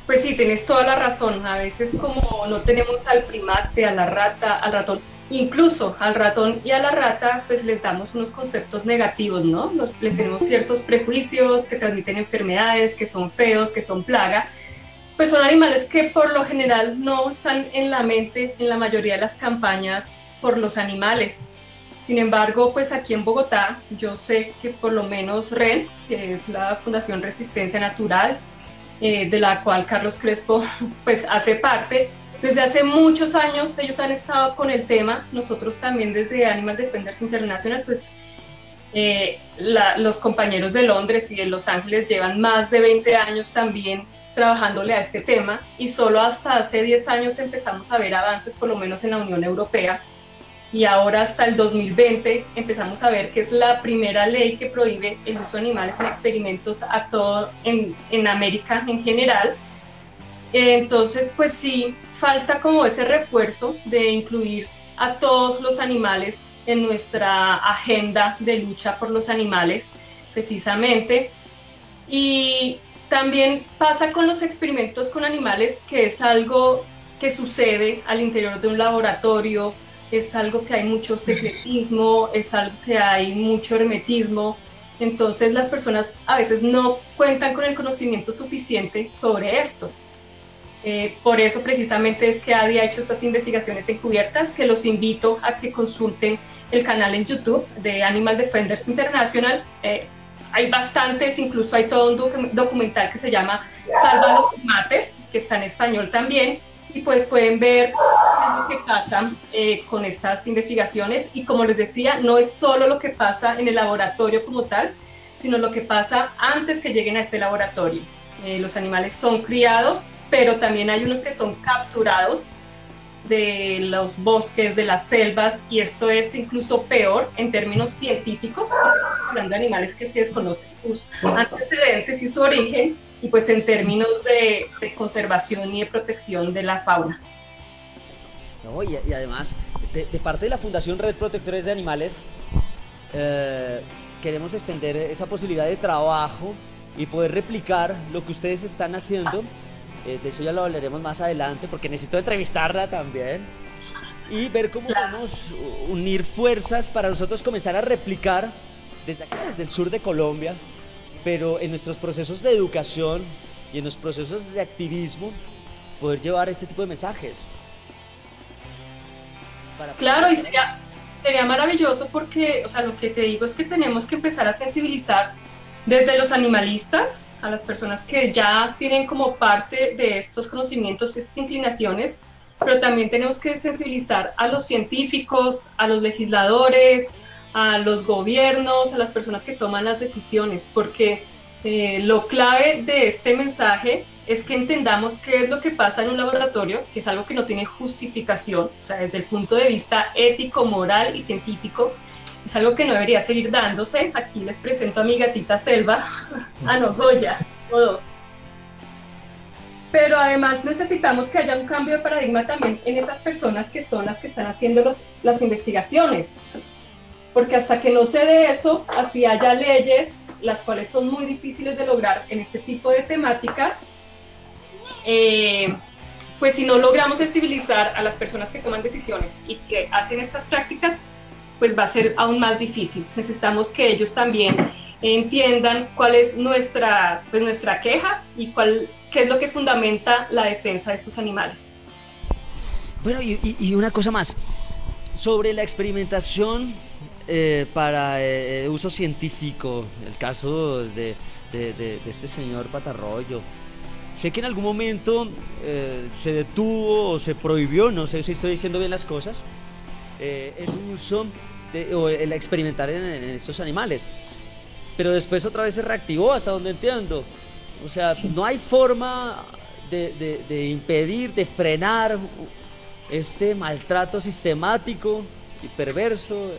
Pues sí, tienes toda la razón. A veces como no tenemos al primate, a la rata, al ratón, incluso al ratón y a la rata, pues les damos unos conceptos negativos, ¿no? les tenemos ciertos prejuicios que transmiten enfermedades, que son feos, que son plaga. Pues son animales que por lo general no están en la mente en la mayoría de las campañas por los animales. Sin embargo, pues aquí en Bogotá, yo sé que por lo menos REN, que es la Fundación Resistencia Natural, eh, de la cual Carlos Crespo pues hace parte, desde hace muchos años ellos han estado con el tema, nosotros también desde Animal Defenders International, pues eh, los compañeros de Londres y de Los Ángeles llevan más de 20 años también trabajándole a este tema y solo hasta hace 10 años empezamos a ver avances, por lo menos en la Unión Europea, y ahora hasta el 2020 empezamos a ver que es la primera ley que prohíbe el uso de animales en experimentos a todo en, en América en general. Entonces, pues sí, falta como ese refuerzo de incluir a todos los animales en nuestra agenda de lucha por los animales, precisamente. Y también pasa con los experimentos con animales, que es algo que sucede al interior de un laboratorio, es algo que hay mucho secretismo, es algo que hay mucho hermetismo. Entonces las personas a veces no cuentan con el conocimiento suficiente sobre esto. Eh, por eso precisamente es que ADI ha hecho estas investigaciones encubiertas, que los invito a que consulten el canal en YouTube de Animal Defenders International. Eh, hay bastantes, incluso hay todo un documental que se llama Salva los primates, que está en español también, y pues pueden ver lo que pasa eh, con estas investigaciones. Y como les decía, no es solo lo que pasa en el laboratorio como tal, sino lo que pasa antes que lleguen a este laboratorio. los animales son criados pero también hay unos que son capturados de los bosques, de las selvas, y esto es incluso peor en términos científicos, hablando de animales que se desconocen sus antecedentes y su origen, y pues en términos de, conservación y de protección de la fauna. y, además, de, parte de la Fundación Red Protectores de Animales, eh, queremos extender esa posibilidad de trabajo y poder replicar lo que ustedes están haciendo eh, de eso ya lo hablaremos más adelante porque necesito entrevistarla también. Y ver cómo podemos unir fuerzas para nosotros comenzar a replicar desde aquí, desde el sur de Colombia, pero en nuestros procesos de educación y en los procesos de activismo, poder llevar este tipo de mensajes. claro, y sería, sería maravilloso porque, o sea, lo que te digo es que tenemos que empezar a sensibilizar desde los animalistas, a las personas que ya tienen como parte de estos conocimientos, estas inclinaciones, pero también tenemos que sensibilizar a los científicos, a los legisladores, a los gobiernos, a las personas que toman las decisiones, porque eh, lo clave de este mensaje es que entendamos qué es lo que pasa en un laboratorio, que es algo que no tiene justificación, o sea, desde el punto de vista ético, moral y científico, es algo que no debería seguir dándose. Aquí les presento a mi gatita Selva, a no, Goya, o dos. Pero además necesitamos que haya un cambio de paradigma también en esas personas que son las que están haciendo los, las investigaciones. Porque hasta que no se dé eso, así haya leyes, las cuales son muy difíciles de lograr en este tipo de temáticas, eh, pues si no logramos sensibilizar a las personas que toman decisiones y que hacen estas prácticas, pues va a ser aún más difícil. Necesitamos que ellos también entiendan cuál es nuestra, pues nuestra queja y cuál, qué es lo que fundamenta la defensa de estos animales. Bueno, y, una cosa más, sobre la experimentación eh, para eh, uso científico, el caso de, este señor Patarroyo, sé que en algún momento eh, se detuvo o se prohibió, no sé si estoy diciendo bien las cosas, el uso o el experimentar en, estos animales. Pero después otra vez se reactivó, hasta donde entiendo. O sea, no hay forma de, impedir, de frenar este maltrato sistemático y perverso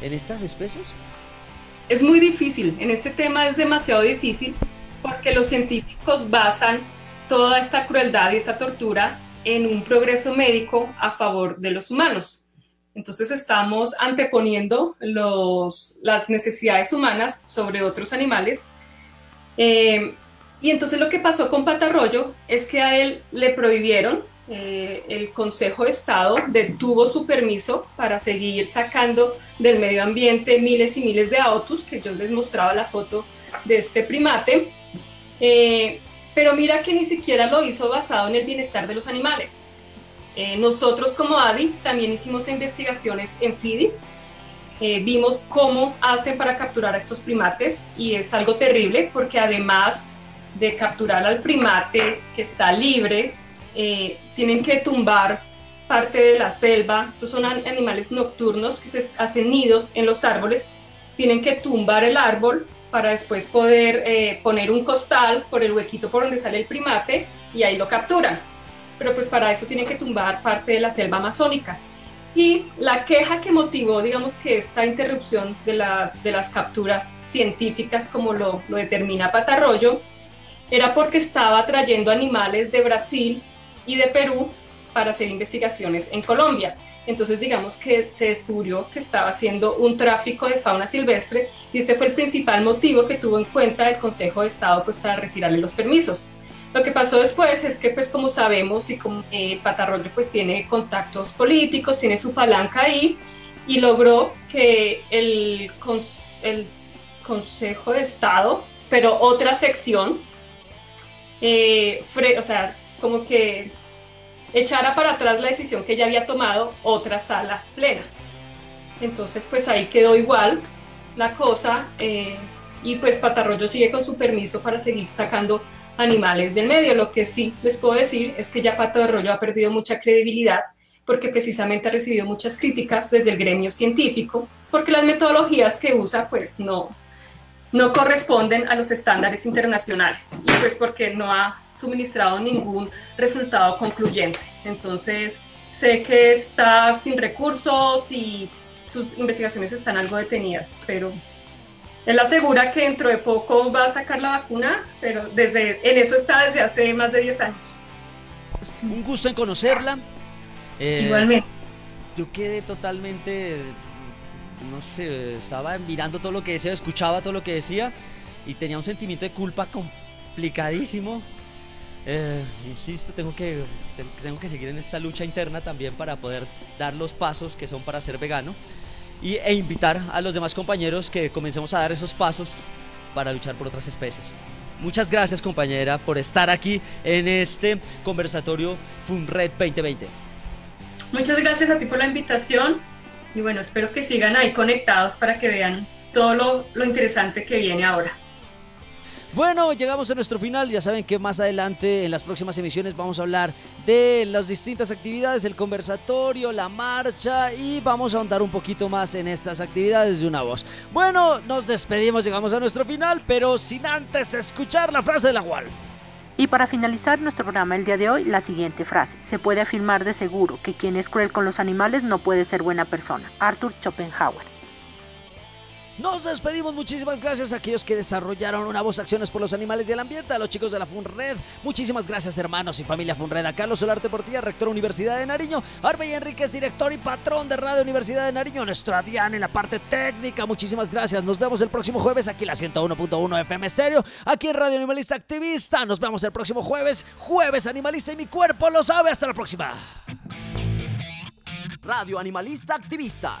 en estas especies? Es muy difícil, en este tema es demasiado difícil porque los científicos basan toda esta crueldad y esta tortura en un progreso médico a favor de los humanos. Entonces estamos anteponiendo las necesidades humanas sobre otros animales. Eh, y entonces lo que pasó con Patarroyo es que a él le prohibieron, eh, el Consejo de Estado detuvo su permiso para seguir sacando del medio ambiente miles y miles de autos, que yo les mostraba la foto de este primate. Eh, pero mira que ni siquiera lo hizo basado en el bienestar de los animales. Eh, nosotros como ADI también hicimos investigaciones en FIDI, eh, vimos cómo hacen para capturar a estos primates y es algo terrible porque además de capturar al primate que está libre, eh, tienen que tumbar parte de la selva, estos son animales nocturnos que se hacen nidos en los árboles, tienen que tumbar el árbol para después poder poner un costal por el huequito por donde sale el primate y ahí lo capturan pero pues para eso tienen que tumbar parte de la selva amazónica. Y la queja que motivó, digamos que esta interrupción de las, de las capturas científicas, como lo, lo determina Patarroyo, era porque estaba trayendo animales de Brasil y de Perú para hacer investigaciones en Colombia. Entonces digamos que se descubrió que estaba haciendo un tráfico de fauna silvestre y este fue el principal motivo que tuvo en cuenta el Consejo de Estado pues para retirarle los permisos. Lo que pasó después es que, pues como sabemos, y como eh, Patarroyo pues tiene contactos políticos, tiene su palanca ahí, y logró que el, Consejo de Estado, pero otra sección, eh, o sea, como que echara para atrás la decisión que ya había tomado otra sala plena. Entonces, pues ahí quedó igual la cosa, eh, y pues Patarroyo sigue con su permiso para seguir sacando animales del medio. Lo que sí les puedo decir es que ya Pato de Rollo ha perdido mucha credibilidad porque precisamente ha recibido muchas críticas desde el gremio científico, porque las metodologías que usa pues no, no corresponden a los estándares internacionales y pues porque no ha suministrado ningún resultado concluyente. Entonces, sé que está sin recursos y sus investigaciones están algo detenidas, pero él asegura que dentro de poco va a sacar la vacuna, pero desde, en eso está desde hace más de 10 años. Un gusto en conocerla. Eh, Igualmente. Yo quedé totalmente, no sé, estaba mirando todo lo que decía, escuchaba todo lo que decía y tenía un sentimiento de culpa complicadísimo. Eh, insisto, tengo que, tengo que seguir en esta lucha interna también para poder dar los pasos que son para ser vegano y, e invitar a los demás compañeros que comencemos a dar esos pasos para luchar por otras especies. Muchas gracias compañera por estar aquí en este conversatorio FUNRED 2020. Muchas gracias a ti por la invitación y bueno, espero que sigan ahí conectados para que vean todo lo, lo interesante que viene ahora. Bueno, llegamos a nuestro final. Ya saben que más adelante, en las próximas emisiones, vamos a hablar de las distintas actividades, del conversatorio, la marcha y vamos a ahondar un poquito más en estas actividades de una voz. Bueno, nos despedimos, llegamos a nuestro final, pero sin antes escuchar la frase de la Wolf. Y para finalizar nuestro programa el día de hoy, la siguiente frase. Se puede afirmar de seguro que quien es cruel con los animales no puede ser buena persona. Arthur Schopenhauer. Nos despedimos, muchísimas gracias a aquellos que desarrollaron una voz acciones por los animales y el ambiente, a los chicos de la FUNRED. Muchísimas gracias, hermanos y familia FUNRED. A Carlos Solarte Portilla, rector Universidad de Nariño. Arbey Enríquez, director y patrón de Radio Universidad de Nariño. Nuestro Adrián en la parte técnica. Muchísimas gracias. Nos vemos el próximo jueves aquí en la 101.1 FM Stereo, aquí en Radio Animalista Activista. Nos vemos el próximo jueves, jueves Animalista y mi cuerpo lo sabe. Hasta la próxima. Radio Animalista Activista